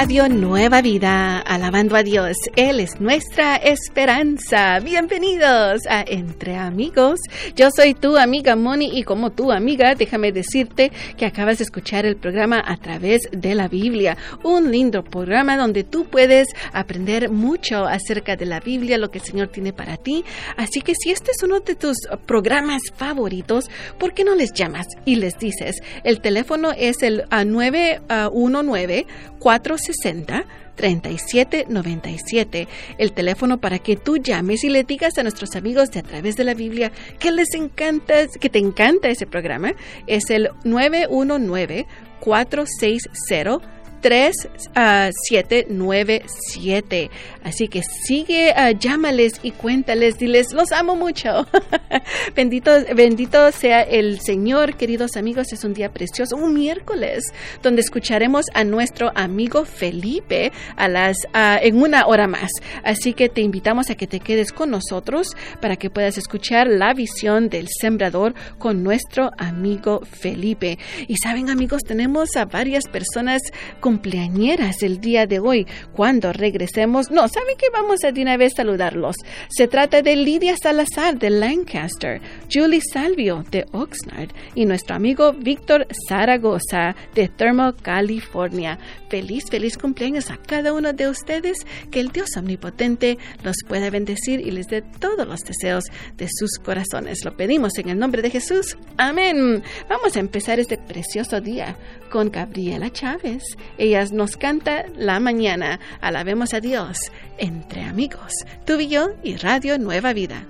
Radio Nueva Vida, alabando a Dios. Él es nuestra esperanza. Bienvenidos a Entre Amigos. Yo soy tu amiga Moni y como tu amiga, déjame decirte que acabas de escuchar el programa a través de la Biblia. Un lindo programa donde tú puedes aprender mucho acerca de la Biblia, lo que el Señor tiene para ti. Así que si este es uno de tus programas favoritos, ¿por qué no les llamas y les dices? El teléfono es el 919 460 3797, el teléfono para que tú llames y le digas a nuestros amigos de a través de la Biblia que les encanta, que te encanta ese programa, es el 919 460 3797. Así que sigue, uh, llámales y cuéntales, diles, los amo mucho. bendito, bendito sea el Señor, queridos amigos. Es un día precioso, un miércoles, donde escucharemos a nuestro amigo Felipe a las, uh, en una hora más. Así que te invitamos a que te quedes con nosotros para que puedas escuchar la visión del sembrador con nuestro amigo Felipe. Y saben, amigos, tenemos a varias personas cumpleañeras el día de hoy. Cuando regresemos, no, ¿saben que vamos a de una vez saludarlos? Se trata de Lidia Salazar de Lancaster, Julie Salvio de Oxnard y nuestro amigo Víctor Zaragoza de Thermo, California. Feliz, feliz cumpleaños a cada uno de ustedes. Que el Dios omnipotente los pueda bendecir y les dé todos los deseos de sus corazones. Lo pedimos en el nombre de Jesús. Amén. Vamos a empezar este precioso día con Gabriela Chávez. Ella nos canta la mañana. Alabemos a Dios entre amigos. Tú y yo y Radio Nueva Vida.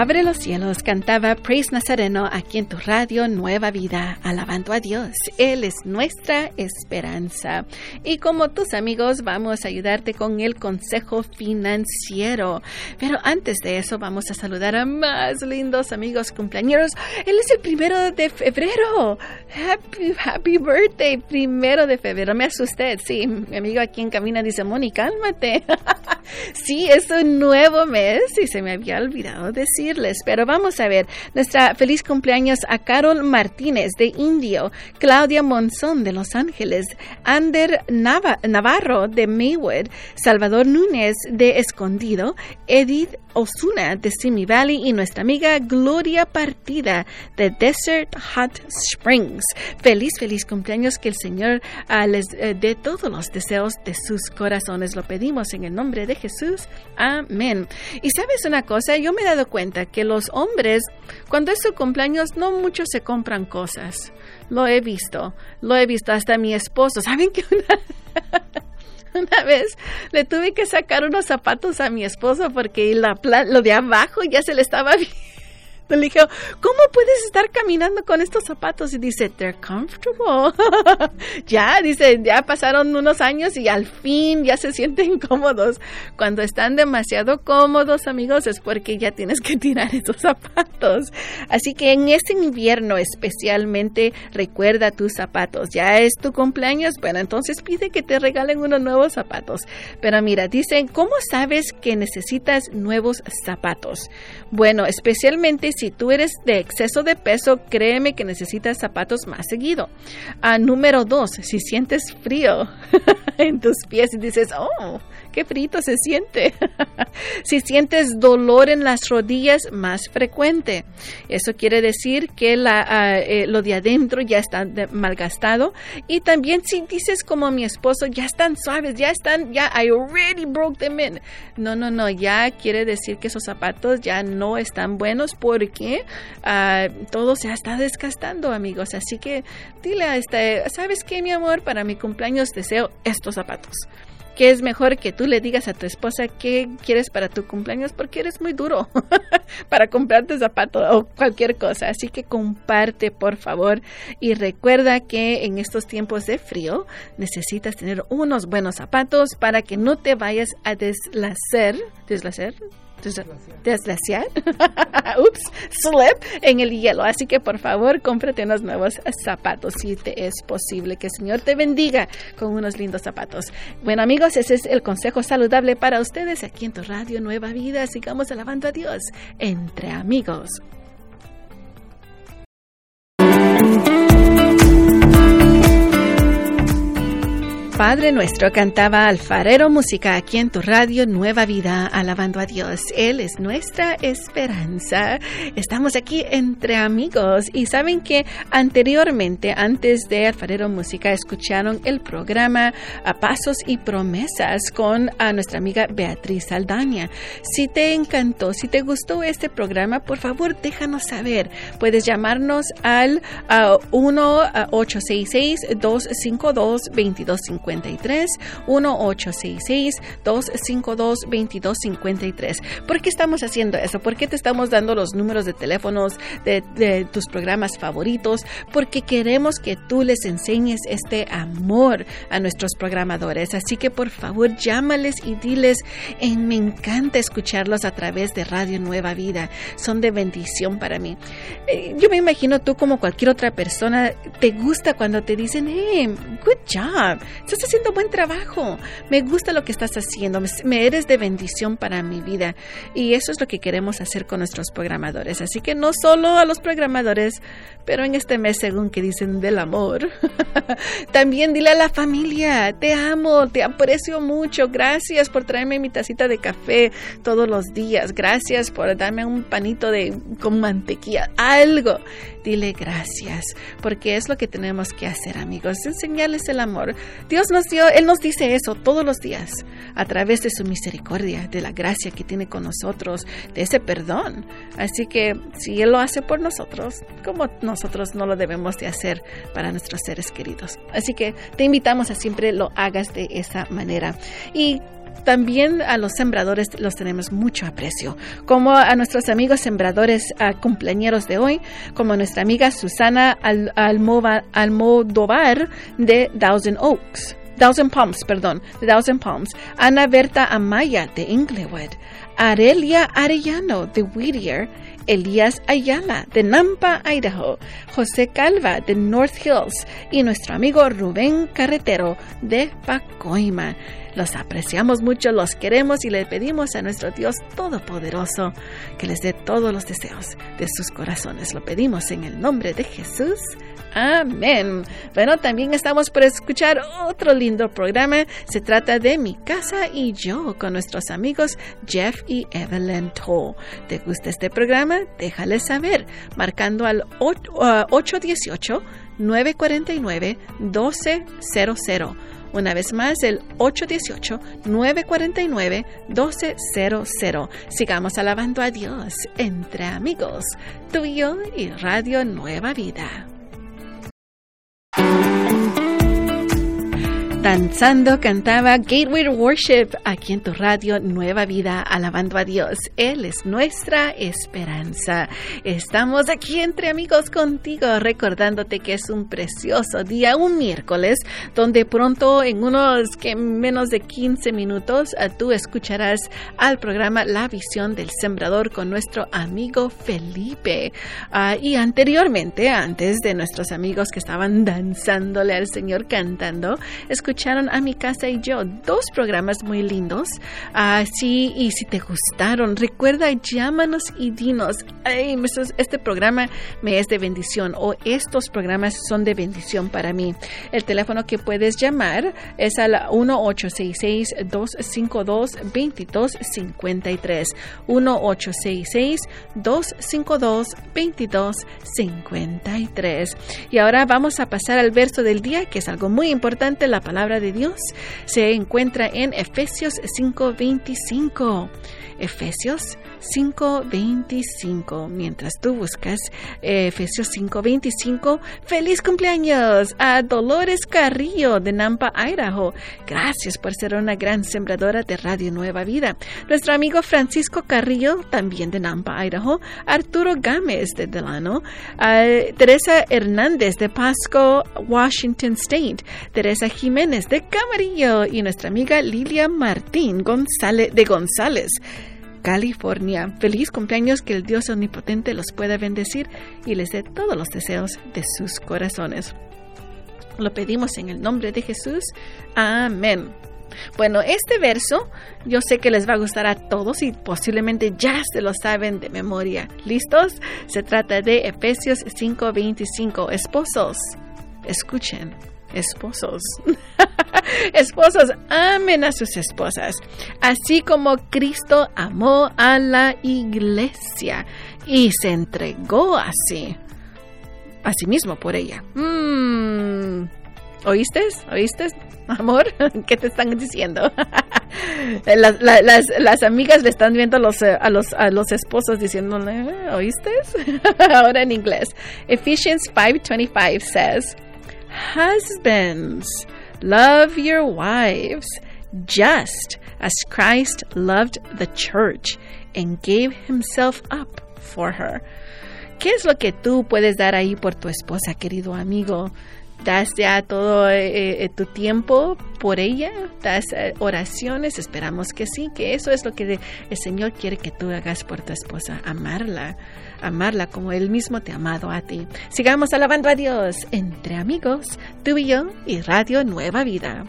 Abre los cielos, cantaba Praise Nazareno aquí en tu radio Nueva Vida, alabando a Dios. Él es nuestra esperanza. Y como tus amigos, vamos a ayudarte con el consejo financiero. Pero antes de eso, vamos a saludar a más lindos amigos cumpleaños. Él es el primero de febrero. Happy, happy birthday, primero de febrero. Me asusté, sí. Mi amigo aquí en camino dice, Moni, cálmate. sí, es un nuevo mes y se me había olvidado decir pero vamos a ver, nuestra feliz cumpleaños a Carol Martínez de Indio, Claudia Monzón de Los Ángeles, Ander Navarro de Maywood, Salvador Núñez de Escondido, Edith Osuna de Simi Valley y nuestra amiga Gloria Partida de Desert Hot Springs. Feliz, feliz cumpleaños, que el Señor uh, les uh, dé todos los deseos de sus corazones. Lo pedimos en el nombre de Jesús. Amén. Y sabes una cosa, yo me he dado cuenta que los hombres, cuando es su cumpleaños, no muchos se compran cosas. Lo he visto, lo he visto hasta mi esposo. ¿Saben que una... Vez le tuve que sacar unos zapatos a mi esposo porque la, lo de abajo ya se le estaba le dije, ¿cómo puedes estar caminando con estos zapatos? Y dice, they're comfortable. ya, dice, ya pasaron unos años y al fin ya se sienten cómodos. Cuando están demasiado cómodos, amigos, es porque ya tienes que tirar esos zapatos. Así que en este invierno especialmente recuerda tus zapatos. Ya es tu cumpleaños, bueno, entonces pide que te regalen unos nuevos zapatos. Pero mira, dicen, ¿cómo sabes que necesitas nuevos zapatos? Bueno, especialmente si tú eres de exceso de peso, créeme que necesitas zapatos más seguido. Ah, número dos, si sientes frío en tus pies y dices, oh, qué frito se siente. si sientes dolor en las rodillas, más frecuente. Eso quiere decir que la, ah, eh, lo de adentro ya está malgastado. Y también si dices como mi esposo, ya están suaves, ya están, ya I already broke them in. No, no, no, ya quiere decir que esos zapatos ya no están buenos porque uh, todo se está desgastando, amigos. Así que dile a este, ¿sabes qué, mi amor? Para mi cumpleaños deseo estos zapatos que es mejor que tú le digas a tu esposa qué quieres para tu cumpleaños porque eres muy duro para comprarte zapatos o cualquier cosa. Así que comparte, por favor. Y recuerda que en estos tiempos de frío necesitas tener unos buenos zapatos para que no te vayas a deslacer. ¿Deslacer? Desglaciar, ups, slip en el hielo. Así que por favor, cómprate unos nuevos zapatos si te es posible. Que el Señor te bendiga con unos lindos zapatos. Bueno, amigos, ese es el consejo saludable para ustedes aquí en tu radio Nueva Vida. Sigamos alabando a Dios entre amigos. Padre nuestro cantaba alfarero música aquí en tu radio Nueva Vida, alabando a Dios. Él es nuestra esperanza. Estamos aquí entre amigos y saben que anteriormente, antes de alfarero música, escucharon el programa a Pasos y Promesas con a nuestra amiga Beatriz Saldaña. Si te encantó, si te gustó este programa, por favor déjanos saber. Puedes llamarnos al 1-866-252-2250 1-866-252-2253. ¿Por qué estamos haciendo eso? ¿Por qué te estamos dando los números de teléfonos de, tus programas favoritos? Porque queremos que tú les enseñes este amor a nuestros programadores. Así que por favor llámales y diles, me encanta escucharlos a través de Radio Nueva Vida. Son de bendición para mí. Eh, yo me imagino tú como cualquier otra persona, te gusta cuando te dicen, hey, good job estás haciendo buen trabajo, me gusta lo que estás haciendo, me eres de bendición para mi vida. Y eso es lo que queremos hacer con nuestros programadores. Así que no solo a los programadores, pero en este mes, según que dicen del amor, también dile a la familia, te amo, te aprecio mucho, gracias por traerme mi tacita de café todos los días, gracias por darme un panito de con mantequilla, algo. Dile gracias, porque es lo que tenemos que hacer, amigos, enseñarles el amor. Dios nos Él nos dice eso todos los días, a través de su misericordia, de la gracia que tiene con nosotros, de ese perdón. Así que si Él lo hace por nosotros, como nosotros no lo debemos de hacer para nuestros seres queridos. Así que te invitamos a siempre lo hagas de esa manera. Y también a los sembradores los tenemos mucho aprecio, como a nuestros amigos sembradores a cumpleaños de hoy, como nuestra amiga Susana Al Almodóvar de Thousand Oaks. Thousand Palms, perdón, Thousand Palms, Ana Berta Amaya de Inglewood, Arelia Arellano de Whittier, Elías Ayala de Nampa, Idaho, José Calva de North Hills y nuestro amigo Rubén Carretero de Pacoima. Los apreciamos mucho, los queremos y le pedimos a nuestro Dios Todopoderoso que les dé todos los deseos de sus corazones. Lo pedimos en el nombre de Jesús. Amén. Bueno, también estamos por escuchar otro lindo programa. Se trata de Mi casa y yo con nuestros amigos Jeff y Evelyn Toll. ¿Te gusta este programa? Déjales saber marcando al 818 949 1200. Una vez más, el 818-949-1200. Sigamos alabando a Dios entre amigos, tuyo y Radio Nueva Vida. Danzando cantaba Gateway Worship aquí en tu radio Nueva Vida, alabando a Dios. Él es nuestra esperanza. Estamos aquí entre amigos contigo, recordándote que es un precioso día, un miércoles, donde pronto en unos que menos de 15 minutos ah, tú escucharás al programa La Visión del Sembrador con nuestro amigo Felipe. Ah, y anteriormente, antes de nuestros amigos que estaban danzándole al Señor cantando, escucharon a mi casa y yo dos programas muy lindos. Así, y si te gustaron, recuerda, llámanos y dinos, este programa me es de bendición o estos programas son de bendición para mí. El teléfono que puedes llamar es al 1-866-252-2253. 1-866-252-2253. Y ahora vamos a pasar al verso del día, que es algo muy importante, la palabra palabra de Dios se encuentra en Efesios 5:25. Efesios 5:25. Mientras tú buscas eh, Efesios 5:25, feliz cumpleaños a Dolores Carrillo de Nampa, Idaho. Gracias por ser una gran sembradora de Radio Nueva Vida. Nuestro amigo Francisco Carrillo, también de Nampa, Idaho. Arturo Gámez de Delano. Teresa Hernández de Pasco, Washington State. Teresa Jiménez de Camarillo y nuestra amiga Lilia Martín González de González. California. Feliz cumpleaños, que el Dios Omnipotente los pueda bendecir y les dé todos los deseos de sus corazones. Lo pedimos en el nombre de Jesús. Amén. Bueno, este verso yo sé que les va a gustar a todos y posiblemente ya se lo saben de memoria. ¿Listos? Se trata de Efesios 5:25. Esposos, escuchen. Esposos. Esposos, amen a sus esposas, así como Cristo amó a la iglesia y se entregó así, a sí mismo por ella. Mm, ¿Oíste? Amor, ¿qué te están diciendo? las, amigas le están viendo a los, eh, a los, a los esposos diciéndole, ¿oíste? Ahora en inglés. Ephesians 5.25 says, Husbands, love your wives just as Christ loved the church and gave himself up for her. ¿Qué es lo que tú puedes dar ahí por tu esposa, querido amigo? Das ya todo eh, eh, tu tiempo por ella, das eh, oraciones, esperamos que sí, que eso es lo que el Señor quiere que tú hagas por tu esposa, amarla, amarla como Él mismo te ha amado a ti. Sigamos alabando a Dios entre amigos, tú y yo y Radio Nueva Vida.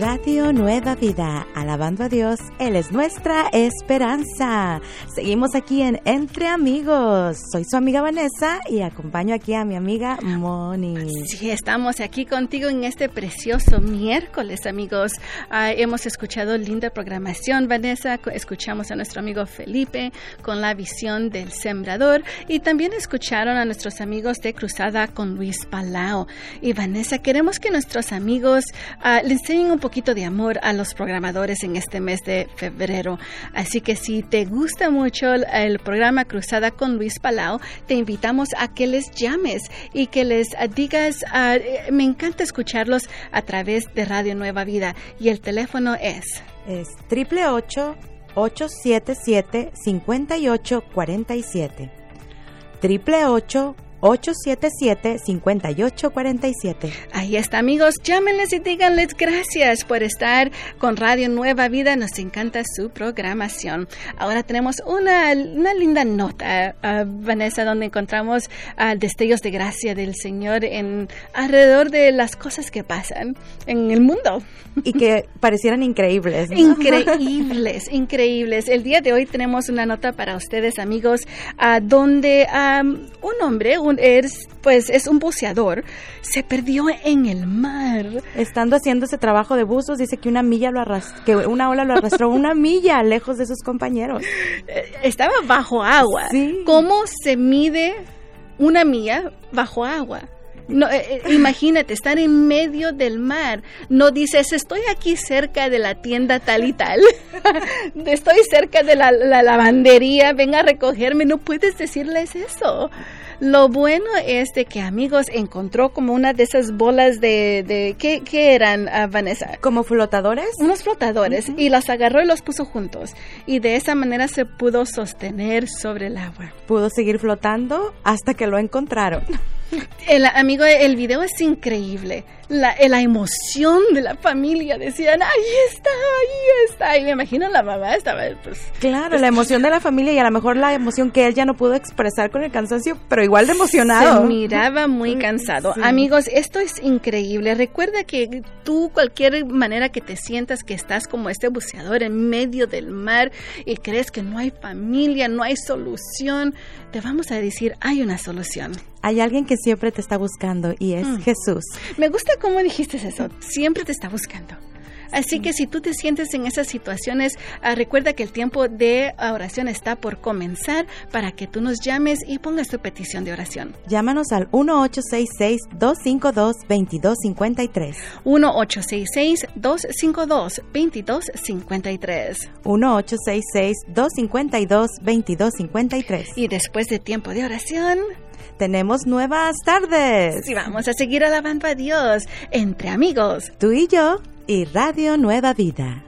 Radio Nueva Vida, alabando a Dios, Él es nuestra esperanza. Seguimos aquí en Entre Amigos. Soy su amiga Vanessa y acompaño aquí a mi amiga Moni. Sí, estamos aquí contigo en este precioso miércoles, amigos. Ah, hemos escuchado linda programación, Vanessa. Escuchamos a nuestro amigo Felipe con la visión del sembrador y también escucharon a nuestros amigos de Cruzada con Luis Palau. Y Vanessa, queremos que nuestros amigos uh, le enseñen un de amor a los programadores en este mes de febrero. Así que si te gusta mucho el, programa Cruzada con Luis Palau, te invitamos a que les llames y que les digas, ah, eh, me encanta escucharlos a través de Radio Nueva Vida. Y el teléfono es... Es triple 877 5847 triple 877-5847. Ahí está, amigos. Llámenles y díganles gracias por estar con Radio Nueva Vida. Nos encanta su programación. Ahora tenemos una, una linda nota, uh, Vanessa, donde encontramos uh, destellos de gracia del Señor en alrededor de las cosas que pasan en el mundo. Y que parecieran increíbles. Increíbles, increíbles. El día de hoy tenemos una nota para ustedes, amigos, uh, donde um, un hombre, es, pues, es un buceador, se perdió en el mar. Estando haciendo ese trabajo de buzos, dice que una milla lo arrastró, que una ola lo arrastró una milla lejos de sus compañeros. Eh, estaba bajo agua. ¿Cómo se mide una milla bajo agua? No, eh, eh, imagínate, estar en medio del mar. No dices, estoy aquí cerca de la tienda tal y tal. estoy cerca de la, la, lavandería, venga a recogerme. No puedes decirles eso. Lo bueno es de que amigos encontró como una de esas bolas de, de ¿qué, qué eran, uh, Vanessa? ¿Como flotadores? Unos flotadores y los agarró y los puso juntos y de esa manera se pudo sostener sobre el agua. Pudo seguir flotando hasta que lo encontraron. El amigo, el video es increíble. La, la emoción de la familia decían, ahí está, ahí está. Y me imagino la mamá estaba, pues. Claro, la emoción de la familia y a lo mejor la emoción que él ya no pudo expresar con el cansancio, pero igual de emocionado. Se miraba muy cansado. Amigos, esto es increíble. Recuerda que tú, cualquier manera que te sientas que estás como este buceador en medio del mar y crees que no hay familia, no hay solución, te vamos a decir, hay una solución. Hay alguien que siempre te está buscando y es mm. Jesús. Me gusta cómo dijiste eso. Siempre te está buscando. Así que si tú te sientes en esas situaciones, ah, recuerda que el tiempo de oración está por comenzar para que tú nos llames y pongas tu petición de oración. Llámanos al 1866-252-2253. 1866-252-2253. 1866-252-2253. Y después de tiempo de oración, tenemos nuevas tardes. Sí, vamos a seguir alabando a Dios entre amigos. Tú y yo y Radio Nueva Vida.